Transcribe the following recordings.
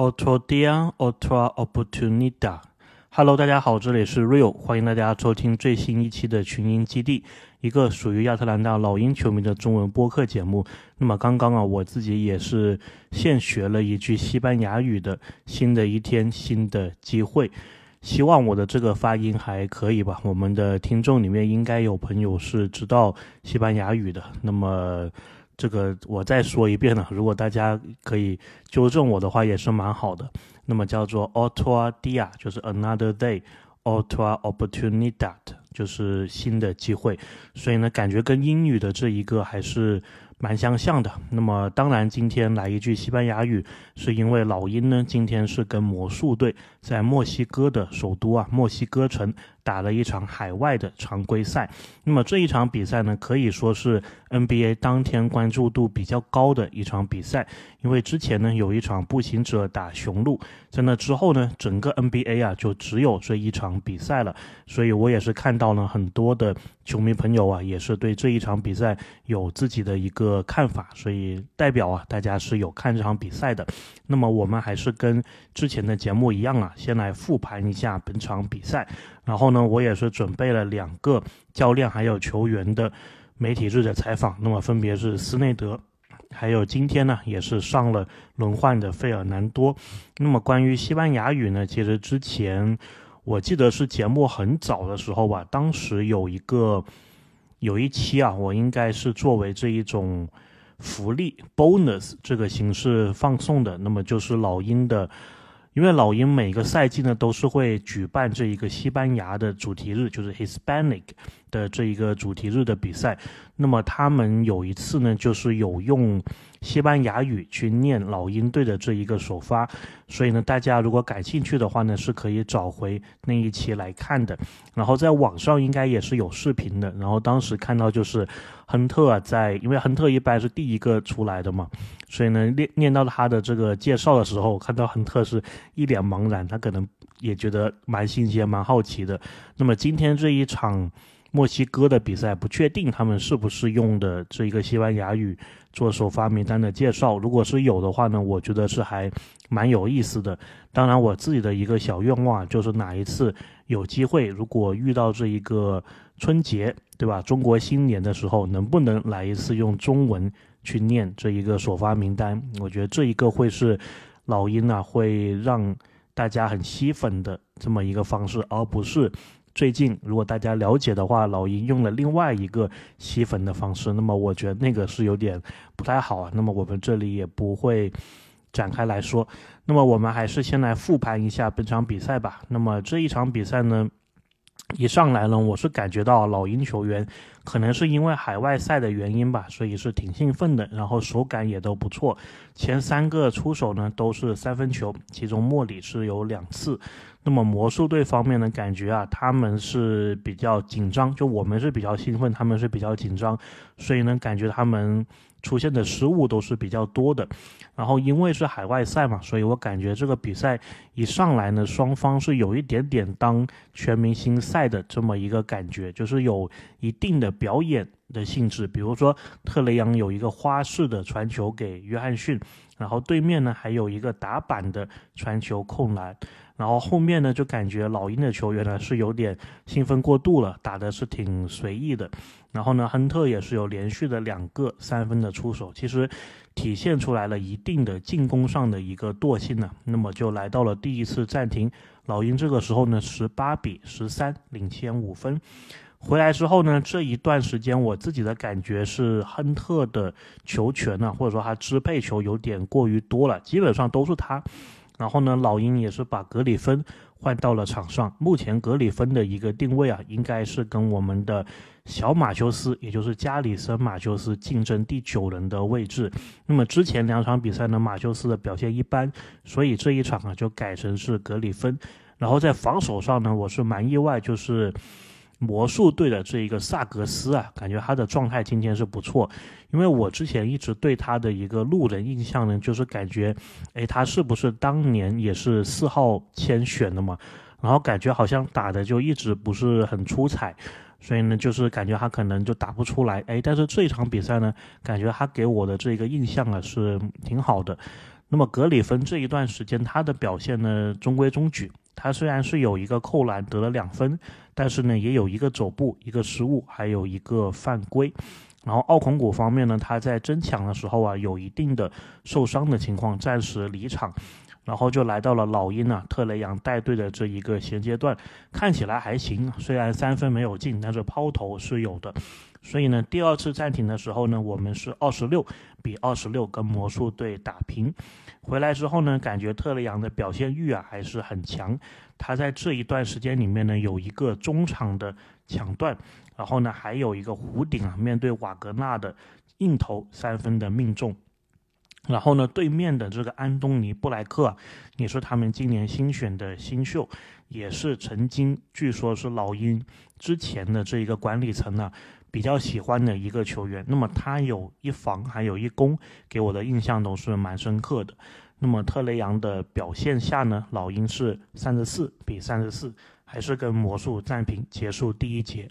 Otro dia, otra oportunidad. Hello，大家好，这里是 Real，欢迎大家收听最新一期的群英基地，一个属于亚特兰大老鹰球迷的中文播客节目。那么刚刚啊，我自己也是现学了一句西班牙语的。新的一天，新的机会，希望我的这个发音还可以吧。我们的听众里面应该有朋友是知道西班牙语的，那么。这个我再说一遍呢，如果大家可以纠正我的话，也是蛮好的。那么叫做 otro dia，就是 another day，otra oportunidad，就是新的机会。所以呢，感觉跟英语的这一个还是。蛮相像的。那么，当然，今天来一句西班牙语，是因为老鹰呢，今天是跟魔术队在墨西哥的首都啊，墨西哥城打了一场海外的常规赛。那么这一场比赛呢，可以说是 NBA 当天关注度比较高的一场比赛，因为之前呢有一场步行者打雄鹿，在那之后呢，整个 NBA 啊就只有这一场比赛了。所以我也是看到了很多的球迷朋友啊，也是对这一场比赛有自己的一个。看法，所以代表啊，大家是有看这场比赛的。那么我们还是跟之前的节目一样啊，先来复盘一下本场比赛。然后呢，我也是准备了两个教练还有球员的媒体日的采访。那么分别是斯内德，还有今天呢也是上了轮换的费尔南多。那么关于西班牙语呢，其实之前我记得是节目很早的时候吧，当时有一个。有一期啊，我应该是作为这一种福利 bonus 这个形式放送的。那么就是老鹰的，因为老鹰每个赛季呢都是会举办这一个西班牙的主题日，就是 Hispanic 的这一个主题日的比赛。那么他们有一次呢，就是有用。西班牙语去念老鹰队的这一个首发，所以呢，大家如果感兴趣的话呢，是可以找回那一期来看的。然后在网上应该也是有视频的。然后当时看到就是亨特，在因为亨特一般是第一个出来的嘛，所以呢，念念到他的这个介绍的时候，看到亨特是一脸茫然，他可能也觉得蛮新鲜、蛮好奇的。那么今天这一场。墨西哥的比赛不确定他们是不是用的这一个西班牙语做首发名单的介绍。如果是有的话呢，我觉得是还蛮有意思的。当然，我自己的一个小愿望就是哪一次有机会，如果遇到这一个春节，对吧？中国新年的时候，能不能来一次用中文去念这一个首发名单？我觉得这一个会是老鹰啊，会让大家很吸粉的这么一个方式，而不是。最近，如果大家了解的话，老鹰用了另外一个吸粉的方式，那么我觉得那个是有点不太好啊。那么我们这里也不会展开来说。那么我们还是先来复盘一下本场比赛吧。那么这一场比赛呢，一上来呢，我是感觉到老鹰球员可能是因为海外赛的原因吧，所以是挺兴奋的，然后手感也都不错。前三个出手呢都是三分球，其中莫里是有两次。那么魔术队方面呢，感觉啊，他们是比较紧张，就我们是比较兴奋，他们是比较紧张，所以呢，感觉他们出现的失误都是比较多的。然后因为是海外赛嘛，所以我感觉这个比赛一上来呢，双方是有一点点当全明星赛的这么一个感觉，就是有一定的表演的性质。比如说特雷杨有一个花式的传球给约翰逊，然后对面呢还有一个打板的传球控篮。然后后面呢，就感觉老鹰的球员呢是有点兴奋过度了，打的是挺随意的。然后呢，亨特也是有连续的两个三分的出手，其实体现出来了一定的进攻上的一个惰性呢。那么就来到了第一次暂停，老鹰这个时候呢十八比十三领先五分。回来之后呢，这一段时间我自己的感觉是亨特的球权呢，或者说他支配球有点过于多了，基本上都是他。然后呢，老鹰也是把格里芬换到了场上。目前格里芬的一个定位啊，应该是跟我们的小马修斯，也就是加里森马修斯竞争第九人的位置。那么之前两场比赛呢，马修斯的表现一般，所以这一场啊就改成是格里芬。然后在防守上呢，我是蛮意外，就是。魔术队的这一个萨格斯啊，感觉他的状态今天是不错，因为我之前一直对他的一个路人印象呢，就是感觉，哎，他是不是当年也是四号签选的嘛？然后感觉好像打的就一直不是很出彩，所以呢，就是感觉他可能就打不出来，哎，但是这一场比赛呢，感觉他给我的这个印象啊是挺好的。那么格里芬这一段时间他的表现呢中规中矩，他虽然是有一个扣篮得了两分，但是呢也有一个走步一个失误，还有一个犯规。然后奥孔古方面呢，他在争抢的时候啊有一定的受伤的情况，暂时离场。然后就来到了老鹰啊，特雷杨带队的这一个衔接段，看起来还行。虽然三分没有进，但是抛投是有的。所以呢，第二次暂停的时候呢，我们是二十六比二十六跟魔术队打平。回来之后呢，感觉特雷杨的表现欲啊还是很强。他在这一段时间里面呢，有一个中场的抢断，然后呢还有一个弧顶啊，面对瓦格纳的硬投三分的命中。然后呢，对面的这个安东尼布莱克，也是他们今年新选的新秀，也是曾经据说是老鹰之前的这一个管理层呢比较喜欢的一个球员。那么他有一防，还有一攻，给我的印象都是蛮深刻的。那么特雷杨的表现下呢，老鹰是三十四比三十四，还是跟魔术战平结束第一节。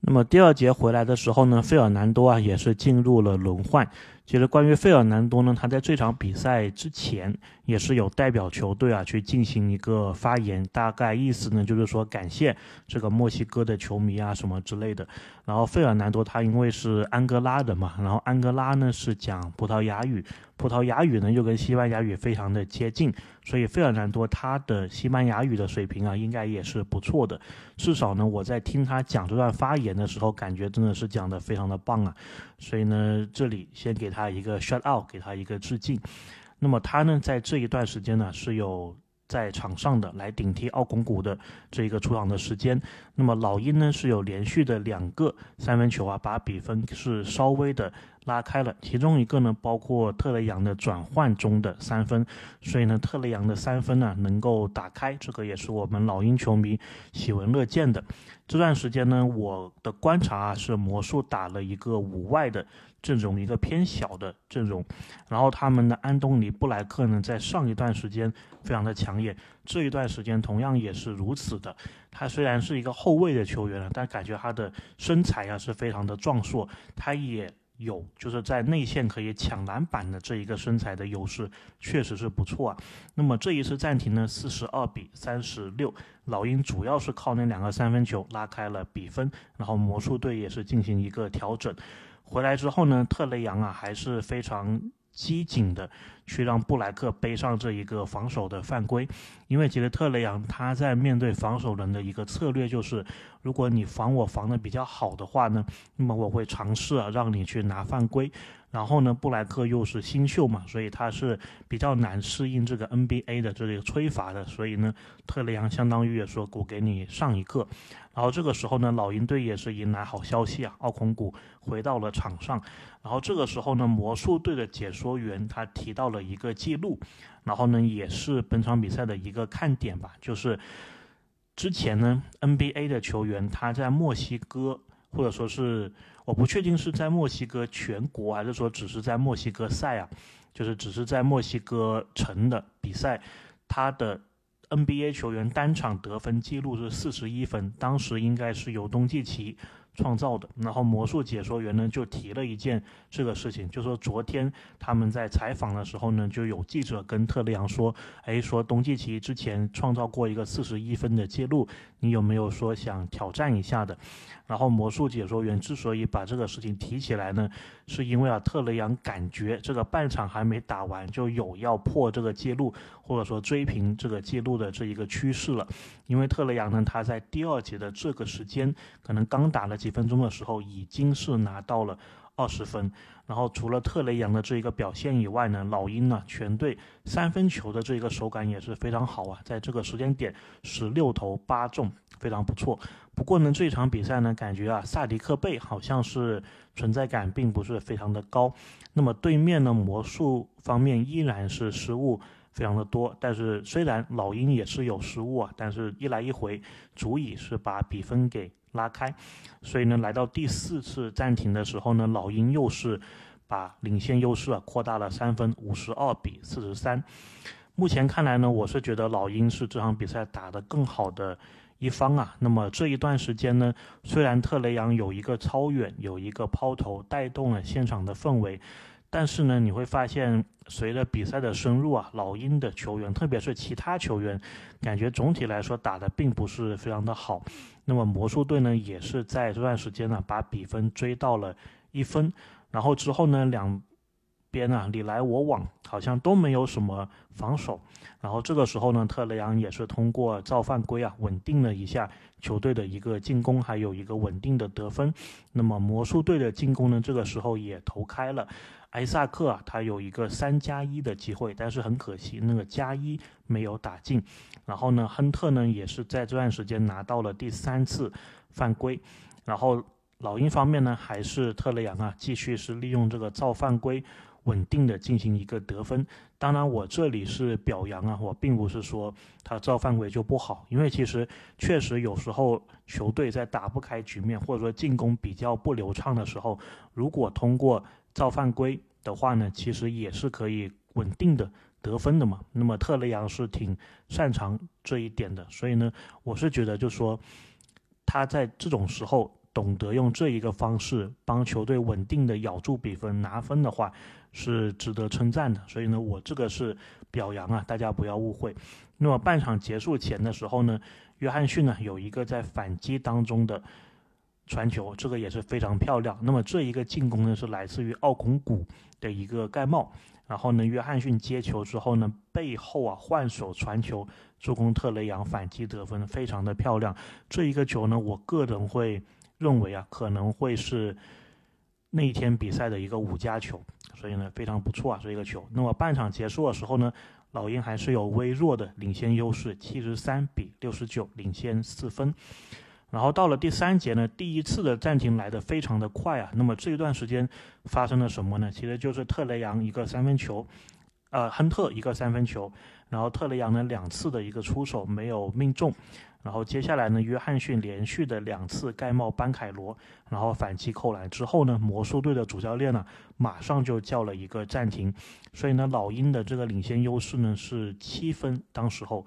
那么第二节回来的时候呢，费尔南多啊也是进入了轮换。其实关于费尔南多呢，他在这场比赛之前也是有代表球队啊去进行一个发言，大概意思呢就是说感谢这个墨西哥的球迷啊什么之类的。然后费尔南多他因为是安哥拉的嘛，然后安哥拉呢是讲葡萄牙语，葡萄牙语呢又跟西班牙语非常的接近，所以费尔南多他的西班牙语的水平啊应该也是不错的。至少呢我在听他讲这段发言的时候，感觉真的是讲的非常的棒啊。所以呢这里先给他。一个 shut out，给他一个致敬。那么他呢，在这一段时间呢，是有在场上的来顶替奥孔古的这一个出场的时间。那么老鹰呢，是有连续的两个三分球啊，把比分是稍微的拉开了。其中一个呢，包括特雷杨的转换中的三分。所以呢，特雷杨的三分呢，能够打开，这个也是我们老鹰球迷喜闻乐见的。这段时间呢，我的观察啊，是魔术打了一个五外的。阵容一个偏小的阵容，然后他们的安东尼布莱克呢，在上一段时间非常的抢眼，这一段时间同样也是如此的。他虽然是一个后卫的球员了，但感觉他的身材啊是非常的壮硕，他也有就是在内线可以抢篮板的这一个身材的优势，确实是不错啊。那么这一次暂停呢，四十二比三十六，老鹰主要是靠那两个三分球拉开了比分，然后魔术队也是进行一个调整。回来之后呢，特雷杨啊还是非常机警的去让布莱克背上这一个防守的犯规，因为杰德特雷杨他在面对防守人的一个策略就是，如果你防我防的比较好的话呢，那么我会尝试啊让你去拿犯规。然后呢，布莱克又是新秀嘛，所以他是比较难适应这个 NBA 的这个吹罚的，所以呢，特雷杨相当于也说我给你上一课。然后这个时候呢，老鹰队也是迎来好消息啊，奥孔古回到了场上。然后这个时候呢，魔术队的解说员他提到了一个记录，然后呢，也是本场比赛的一个看点吧，就是之前呢，NBA 的球员他在墨西哥或者说是。我不确定是在墨西哥全国，还是说只是在墨西哥赛啊？就是只是在墨西哥城的比赛，他的 NBA 球员单场得分记录是四十一分，当时应该是由东契奇。创造的，然后魔术解说员呢就提了一件这个事情，就说昨天他们在采访的时候呢，就有记者跟特雷杨说，哎，说东契奇之前创造过一个四十一分的记录，你有没有说想挑战一下的？然后魔术解说员之所以把这个事情提起来呢，是因为啊，特雷杨感觉这个半场还没打完就有要破这个记录，或者说追平这个记录的这一个趋势了，因为特雷杨呢，他在第二节的这个时间可能刚打了。几分钟的时候已经是拿到了二十分，然后除了特雷杨的这一个表现以外呢，老鹰呢全队三分球的这一个手感也是非常好啊，在这个时间点十六投八中，非常不错。不过呢，这场比赛呢，感觉啊萨迪克贝好像是存在感并不是非常的高。那么对面呢魔术方面依然是失误非常的多，但是虽然老鹰也是有失误啊，但是一来一回足以是把比分给。拉开，所以呢，来到第四次暂停的时候呢，老鹰又是把领先优势啊扩大了三分，五十二比四十三。目前看来呢，我是觉得老鹰是这场比赛打得更好的一方啊。那么这一段时间呢，虽然特雷杨有一个超远，有一个抛投带动了现场的氛围，但是呢，你会发现随着比赛的深入啊，老鹰的球员，特别是其他球员，感觉总体来说打的并不是非常的好。那么魔术队呢，也是在这段时间呢，把比分追到了一分，然后之后呢，两。边啊，你来我往，好像都没有什么防守。然后这个时候呢，特雷杨也是通过造犯规啊，稳定了一下球队的一个进攻，还有一个稳定的得分。那么魔术队的进攻呢，这个时候也投开了。埃萨克啊，他有一个三加一的机会，但是很可惜，那个加一没有打进。然后呢，亨特呢也是在这段时间拿到了第三次犯规。然后老鹰方面呢，还是特雷杨啊，继续是利用这个造犯规。稳定的进行一个得分，当然我这里是表扬啊，我并不是说他造犯规就不好，因为其实确实有时候球队在打不开局面或者说进攻比较不流畅的时候，如果通过造犯规的话呢，其实也是可以稳定的得分的嘛。那么特雷杨是挺擅长这一点的，所以呢，我是觉得就说他在这种时候懂得用这一个方式帮球队稳定的咬住比分拿分的话。是值得称赞的，所以呢，我这个是表扬啊，大家不要误会。那么半场结束前的时候呢，约翰逊呢有一个在反击当中的传球，这个也是非常漂亮。那么这一个进攻呢是来自于奥孔古的一个盖帽，然后呢，约翰逊接球之后呢，背后啊换手传球助攻特雷杨反击得分，非常的漂亮。这一个球呢，我个人会认为啊，可能会是那一天比赛的一个五加球。所以呢，非常不错啊，这一个球。那么半场结束的时候呢，老鹰还是有微弱的领先优势，七十三比六十九领先四分。然后到了第三节呢，第一次的暂停来的非常的快啊。那么这一段时间发生了什么呢？其实就是特雷杨一个三分球，呃，亨特一个三分球，然后特雷杨呢两次的一个出手没有命中。然后接下来呢，约翰逊连续的两次盖帽班凯罗，然后反击扣篮之后呢，魔术队的主教练呢马上就叫了一个暂停，所以呢，老鹰的这个领先优势呢是七分。当时候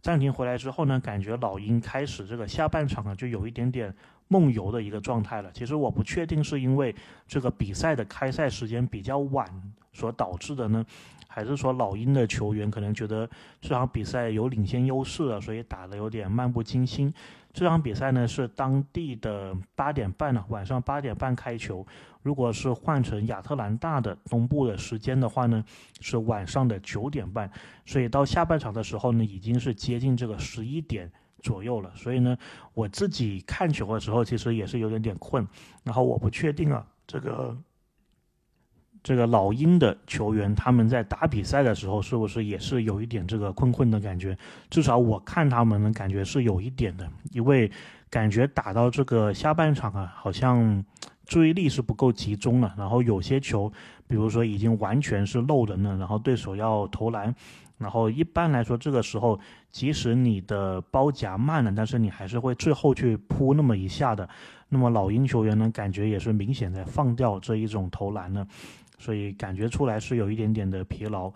暂停回来之后呢，感觉老鹰开始这个下半场啊就有一点点梦游的一个状态了。其实我不确定是因为这个比赛的开赛时间比较晚所导致的呢。还是说老鹰的球员可能觉得这场比赛有领先优势了，所以打得有点漫不经心。这场比赛呢是当地的八点半呢，晚上八点半开球。如果是换成亚特兰大的东部的时间的话呢，是晚上的九点半。所以到下半场的时候呢，已经是接近这个十一点左右了。所以呢，我自己看球的时候其实也是有点点困。然后我不确定啊，这个。这个老鹰的球员，他们在打比赛的时候，是不是也是有一点这个困困的感觉？至少我看他们的感觉是有一点的，因为感觉打到这个下半场啊，好像注意力是不够集中了。然后有些球，比如说已经完全是漏人了，然后对手要投篮，然后一般来说这个时候，即使你的包夹慢了，但是你还是会最后去扑那么一下的。那么老鹰球员呢，感觉也是明显在放掉这一种投篮呢。所以感觉出来是有一点点的疲劳。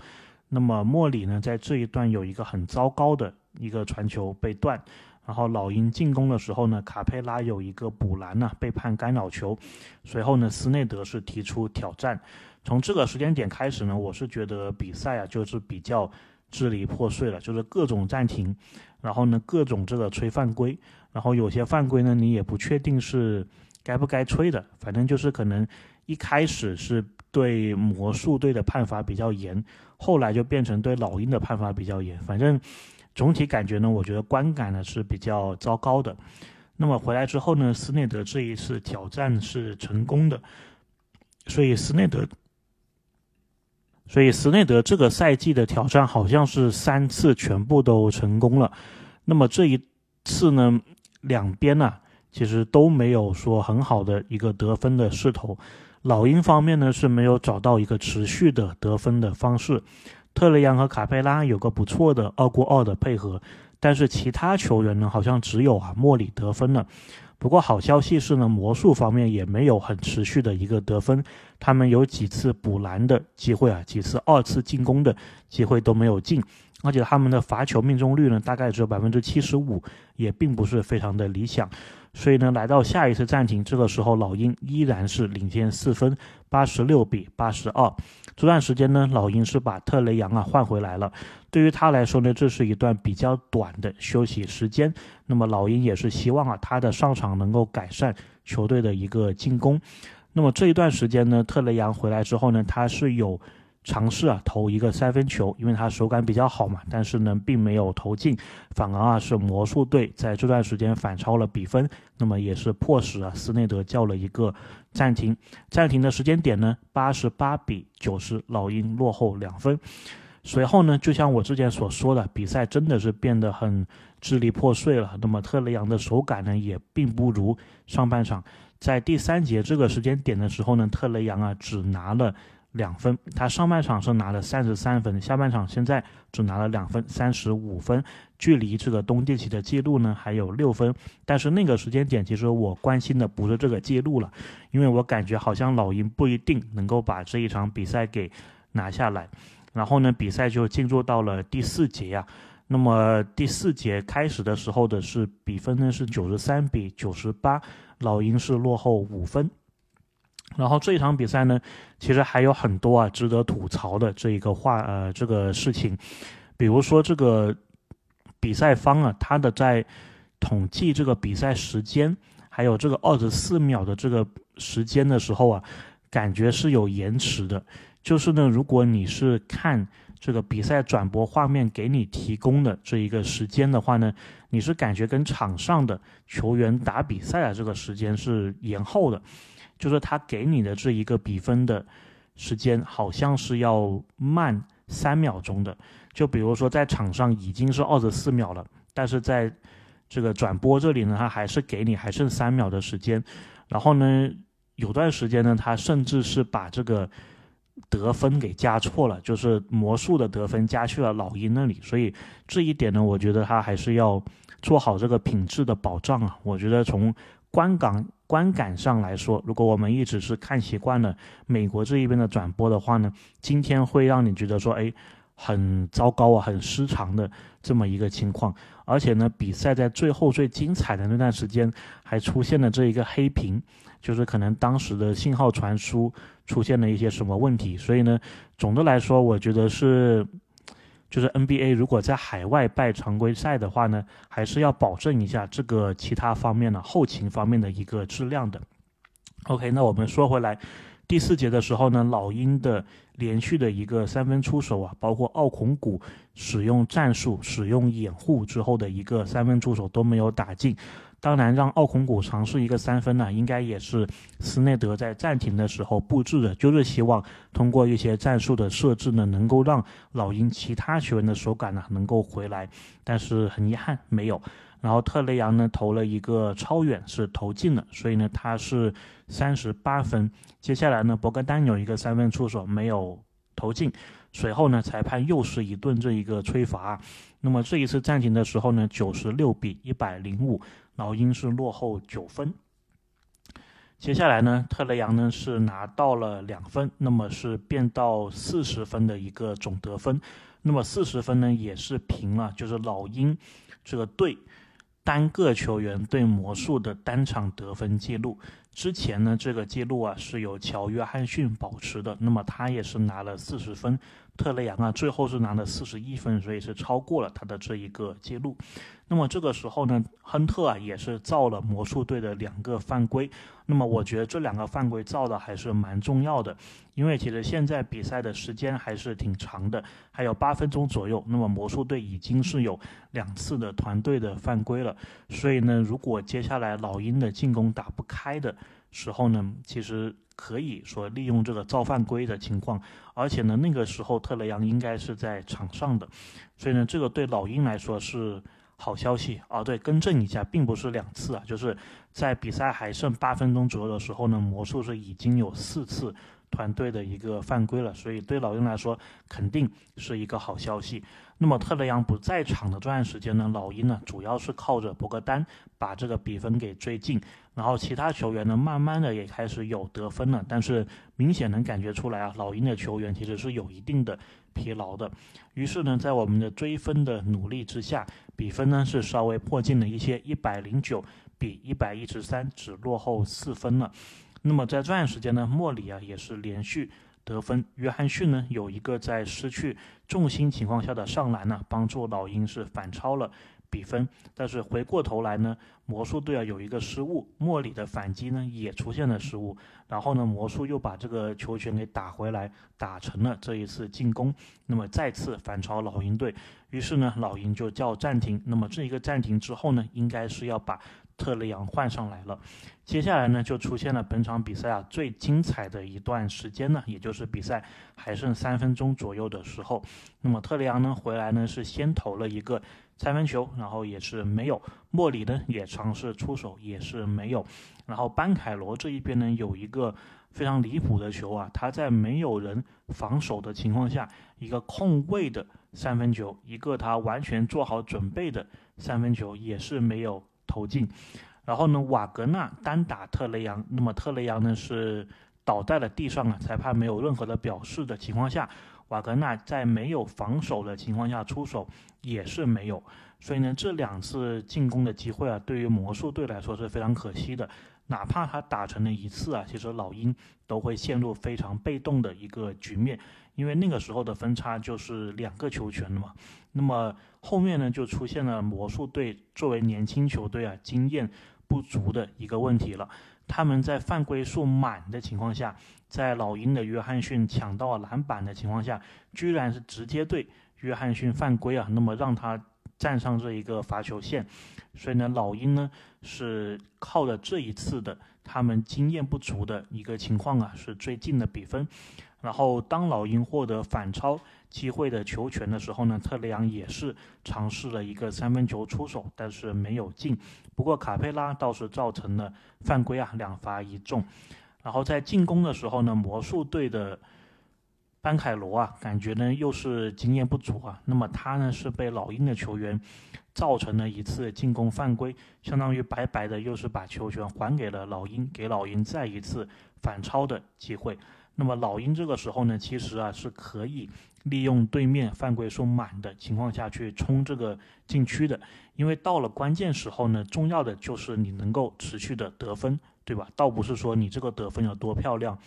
那么莫里呢，在这一段有一个很糟糕的一个传球被断，然后老鹰进攻的时候呢，卡佩拉有一个补篮呢，被判干扰球。随后呢，斯内德是提出挑战。从这个时间点开始呢，我是觉得比赛啊就是比较支离破碎了，就是各种暂停，然后呢各种这个吹犯规，然后有些犯规呢你也不确定是该不该吹的，反正就是可能一开始是。对魔术队的判罚比较严，后来就变成对老鹰的判罚比较严。反正总体感觉呢，我觉得观感呢是比较糟糕的。那么回来之后呢，斯内德这一次挑战是成功的，所以斯内德，所以斯内德这个赛季的挑战好像是三次全部都成功了。那么这一次呢，两边呢其实都没有说很好的一个得分的势头。老鹰方面呢是没有找到一个持续的得分的方式，特雷杨和卡佩拉有个不错的二过二的配合，但是其他球员呢好像只有啊莫里得分了。不过好消息是呢，魔术方面也没有很持续的一个得分，他们有几次补篮的机会啊，几次二次进攻的机会都没有进，而且他们的罚球命中率呢大概只有百分之七十五，也并不是非常的理想。所以呢，来到下一次暂停，这个时候老鹰依然是领先四分，八十六比八十二。这段时间呢，老鹰是把特雷杨啊换回来了。对于他来说呢，这是一段比较短的休息时间。那么老鹰也是希望啊，他的上场能够改善球队的一个进攻。那么这一段时间呢，特雷杨回来之后呢，他是有。尝试啊投一个三分球，因为他手感比较好嘛，但是呢并没有投进，反而啊是魔术队在这段时间反超了比分，那么也是迫使啊斯内德叫了一个暂停。暂停的时间点呢，八十八比九十，老鹰落后两分。随后呢，就像我之前所说的，比赛真的是变得很支离破碎了。那么特雷杨的手感呢也并不如上半场，在第三节这个时间点的时候呢，特雷杨啊只拿了。两分，他上半场是拿了三十三分，下半场现在只拿了两分，三十五分，距离这个东契奇的记录呢还有六分。但是那个时间点，其实我关心的不是这个记录了，因为我感觉好像老鹰不一定能够把这一场比赛给拿下来。然后呢，比赛就进入到了第四节呀。那么第四节开始的时候的是比分呢是九十三比九十八，老鹰是落后五分。然后这一场比赛呢，其实还有很多啊值得吐槽的这一个话呃这个事情，比如说这个比赛方啊，他的在统计这个比赛时间，还有这个二十四秒的这个时间的时候啊，感觉是有延迟的。就是呢，如果你是看这个比赛转播画面给你提供的这一个时间的话呢，你是感觉跟场上的球员打比赛的这个时间是延后的。就是他给你的这一个比分的时间，好像是要慢三秒钟的。就比如说在场上已经是二十四秒了，但是在这个转播这里呢，他还是给你还剩三秒的时间。然后呢，有段时间呢，他甚至是把这个得分给加错了，就是魔术的得分加去了老鹰那里。所以这一点呢，我觉得他还是要做好这个品质的保障啊。我觉得从观感观感上来说，如果我们一直是看习惯了美国这一边的转播的话呢，今天会让你觉得说，哎，很糟糕啊，很失常的这么一个情况。而且呢，比赛在最后最精彩的那段时间，还出现了这一个黑屏，就是可能当时的信号传输出现了一些什么问题。所以呢，总的来说，我觉得是。就是 NBA 如果在海外办常规赛的话呢，还是要保证一下这个其他方面的后勤方面的一个质量的。OK，那我们说回来，第四节的时候呢，老鹰的连续的一个三分出手啊，包括奥孔古使用战术、使用掩护之后的一个三分出手都没有打进。当然，让奥孔古尝试一个三分呢，应该也是斯内德在暂停的时候布置的，就是希望通过一些战术的设置呢，能够让老鹰其他球员的手感呢能够回来。但是很遗憾没有。然后特雷杨呢投了一个超远，是投进了，所以呢他是三十八分。接下来呢博格丹有一个三分出手没有投进，随后呢裁判又是一顿这一个吹罚。那么这一次暂停的时候呢，九十六比一百零五。老鹰是落后九分，接下来呢，特雷杨呢是拿到了两分，那么是变到四十分的一个总得分，那么四十分呢也是平了，就是老鹰这个队单个球员对魔术的单场得分记录。之前呢，这个记录啊是由乔约翰逊保持的，那么他也是拿了四十分，特雷杨啊最后是拿了四十一分，所以是超过了他的这一个记录。那么这个时候呢，亨特啊也是造了魔术队的两个犯规。那么我觉得这两个犯规造的还是蛮重要的，因为其实现在比赛的时间还是挺长的，还有八分钟左右。那么魔术队已经是有两次的团队的犯规了，所以呢，如果接下来老鹰的进攻打不开的时候呢，其实可以说利用这个造犯规的情况。而且呢，那个时候特雷杨应该是在场上的，所以呢，这个对老鹰来说是。好消息啊！对，更正一下，并不是两次啊，就是在比赛还剩八分钟左右的时候呢，魔术是已经有四次团队的一个犯规了，所以对老鹰来说肯定是一个好消息。那么特雷杨不在场的这段时间呢，老鹰呢主要是靠着博格丹把这个比分给追进，然后其他球员呢慢慢的也开始有得分了，但是明显能感觉出来啊，老鹰的球员其实是有一定的疲劳的。于是呢，在我们的追分的努力之下，比分呢是稍微迫近了一些，一百零九。比一百一十三只落后四分了。那么在这段时间呢，莫里啊也是连续得分，约翰逊呢有一个在失去重心情况下的上篮呢，帮助老鹰是反超了。比分，但是回过头来呢，魔术队啊有一个失误，莫里的反击呢也出现了失误，然后呢，魔术又把这个球权给打回来，打成了这一次进攻，那么再次反超老鹰队，于是呢，老鹰就叫暂停，那么这一个暂停之后呢，应该是要把。特雷杨换上来了，接下来呢就出现了本场比赛啊最精彩的一段时间呢，也就是比赛还剩三分钟左右的时候，那么特雷杨呢回来呢是先投了一个三分球，然后也是没有，莫里呢也尝试出手也是没有，然后班凯罗这一边呢有一个非常离谱的球啊，他在没有人防守的情况下，一个空位的三分球，一个他完全做好准备的三分球也是没有。投进，然后呢，瓦格纳单打特雷杨，那么特雷杨呢是倒在了地上啊，裁判没有任何的表示的情况下，瓦格纳在没有防守的情况下出手也是没有，所以呢，这两次进攻的机会啊，对于魔术队来说是非常可惜的。哪怕他打成了一次啊，其实老鹰都会陷入非常被动的一个局面，因为那个时候的分差就是两个球权了嘛。那么后面呢，就出现了魔术队作为年轻球队啊，经验不足的一个问题了。他们在犯规数满的情况下，在老鹰的约翰逊抢到篮板的情况下，居然是直接对约翰逊犯规啊，那么让他。站上这一个罚球线，所以呢，老鹰呢是靠着这一次的他们经验不足的一个情况啊，是最近的比分。然后当老鹰获得反超机会的球权的时候呢，特雷杨也是尝试了一个三分球出手，但是没有进。不过卡佩拉倒是造成了犯规啊，两罚一中。然后在进攻的时候呢，魔术队的。班凯罗啊，感觉呢又是经验不足啊。那么他呢是被老鹰的球员造成了一次进攻犯规，相当于白白的又是把球权还给了老鹰，给老鹰再一次反超的机会。那么老鹰这个时候呢，其实啊是可以利用对面犯规数满的情况下去冲这个禁区的，因为到了关键时候呢，重要的就是你能够持续的得分，对吧？倒不是说你这个得分有多漂亮。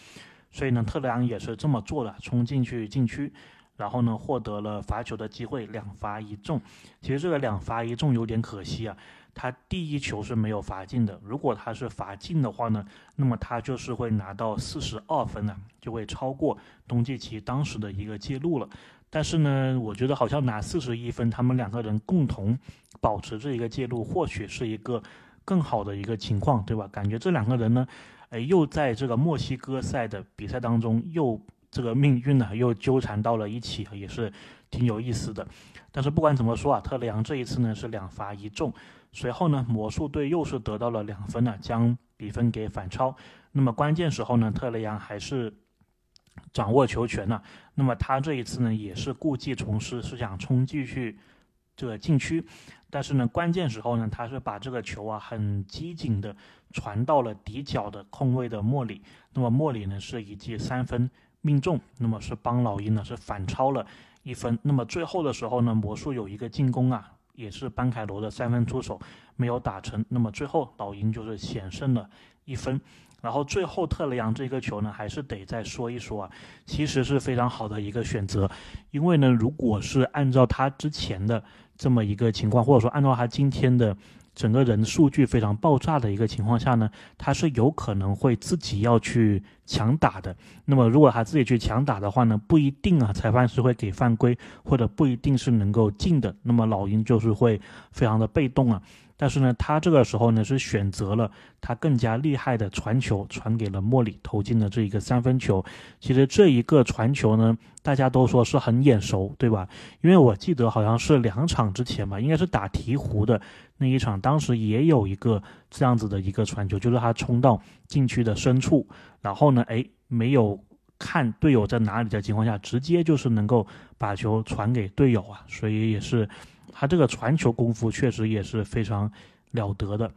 所以呢，特雷杨也是这么做的，冲进去禁区，然后呢，获得了罚球的机会，两罚一中。其实这个两罚一中有点可惜啊，他第一球是没有罚进的。如果他是罚进的话呢，那么他就是会拿到四十二分呢，就会超过东契奇当时的一个记录了。但是呢，我觉得好像拿四十一分，他们两个人共同保持这一个记录，或许是一个更好的一个情况，对吧？感觉这两个人呢。哎，又在这个墨西哥赛的比赛当中，又这个命运呢又纠缠到了一起，也是挺有意思的。但是不管怎么说啊，特雷杨这一次呢是两罚一中，随后呢魔术队又是得到了两分呢，将比分给反超。那么关键时候呢，特雷杨还是掌握球权了。那么他这一次呢也是故技重施，是想冲进去这个禁区。但是呢，关键时候呢，他是把这个球啊很机警的传到了底角的空位的莫里。那么莫里呢是一记三分命中，那么是帮老鹰呢是反超了一分。那么最后的时候呢，魔术有一个进攻啊，也是班凯罗的三分出手没有打成。那么最后老鹰就是险胜了一分。然后最后特雷杨这个球呢，还是得再说一说啊，其实是非常好的一个选择，因为呢，如果是按照他之前的。这么一个情况，或者说按照他今天的整个人数据非常爆炸的一个情况下呢，他是有可能会自己要去强打的。那么如果他自己去强打的话呢，不一定啊，裁判是会给犯规，或者不一定是能够进的。那么老鹰就是会非常的被动啊。但是呢，他这个时候呢是选择了他更加厉害的传球，传给了莫里投进了这一个三分球。其实这一个传球呢，大家都说是很眼熟，对吧？因为我记得好像是两场之前吧，应该是打鹈鹕的那一场，当时也有一个这样子的一个传球，就是他冲到禁区的深处，然后呢，哎，没有看队友在哪里的情况下，直接就是能够把球传给队友啊，所以也是。他这个传球功夫确实也是非常了得的。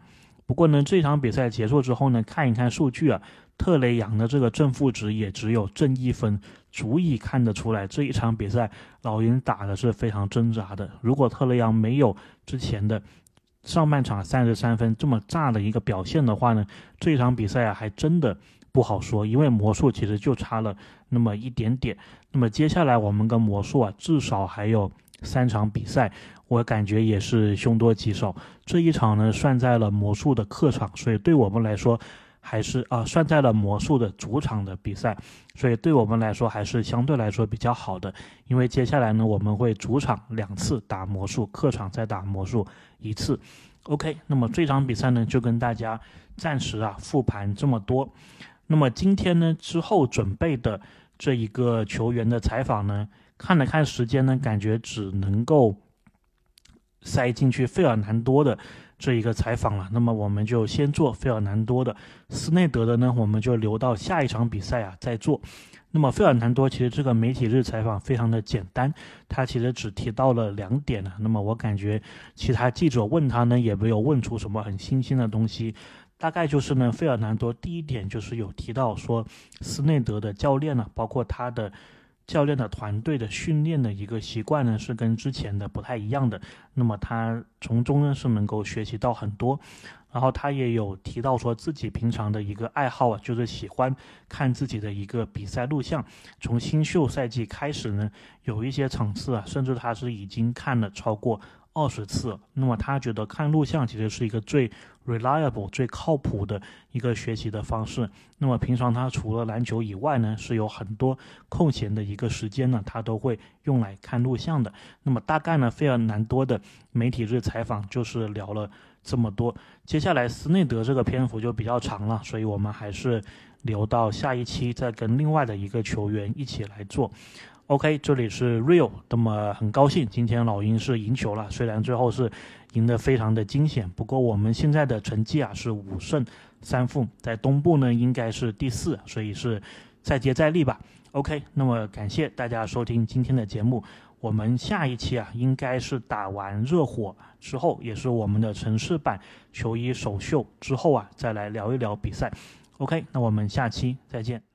不过呢，这场比赛结束之后呢，看一看数据啊，特雷杨的这个正负值也只有正一分，足以看得出来这一场比赛老鹰打的是非常挣扎的。如果特雷杨没有之前的上半场三十三分这么炸的一个表现的话呢，这一场比赛啊还真的不好说，因为魔术其实就差了那么一点点。那么接下来我们跟魔术啊至少还有三场比赛，我感觉也是凶多吉少。这一场呢算在了魔术的客场，所以对我们来说还是啊算在了魔术的主场的比赛，所以对我们来说还是相对来说比较好的。因为接下来呢我们会主场两次打魔术，客场再打魔术。一次，OK，那么这场比赛呢，就跟大家暂时啊复盘这么多。那么今天呢之后准备的这一个球员的采访呢，看了看时间呢，感觉只能够塞进去费尔南多的这一个采访了。那么我们就先做费尔南多的，斯内德的呢，我们就留到下一场比赛啊再做。那么费尔南多其实这个媒体日采访非常的简单，他其实只提到了两点呢。那么我感觉其他记者问他呢，也没有问出什么很新鲜的东西，大概就是呢，费尔南多第一点就是有提到说，斯内德的教练呢，包括他的教练的团队的训练的一个习惯呢，是跟之前的不太一样的。那么他从中呢是能够学习到很多。然后他也有提到说自己平常的一个爱好啊，就是喜欢看自己的一个比赛录像。从新秀赛季开始呢，有一些场次啊，甚至他是已经看了超过二十次。那么他觉得看录像其实是一个最 reliable、最靠谱的一个学习的方式。那么平常他除了篮球以外呢，是有很多空闲的一个时间呢，他都会用来看录像的。那么大概呢，费尔南多的媒体日采访就是聊了。这么多，接下来斯内德这个篇幅就比较长了，所以我们还是留到下一期再跟另外的一个球员一起来做。OK，这里是 Real，那么很高兴今天老鹰是赢球了，虽然最后是赢得非常的惊险，不过我们现在的成绩啊是五胜三负，在东部呢应该是第四，所以是再接再厉吧。OK，那么感谢大家收听今天的节目。我们下一期啊，应该是打完热火之后，也是我们的城市版球衣首秀之后啊，再来聊一聊比赛。OK，那我们下期再见。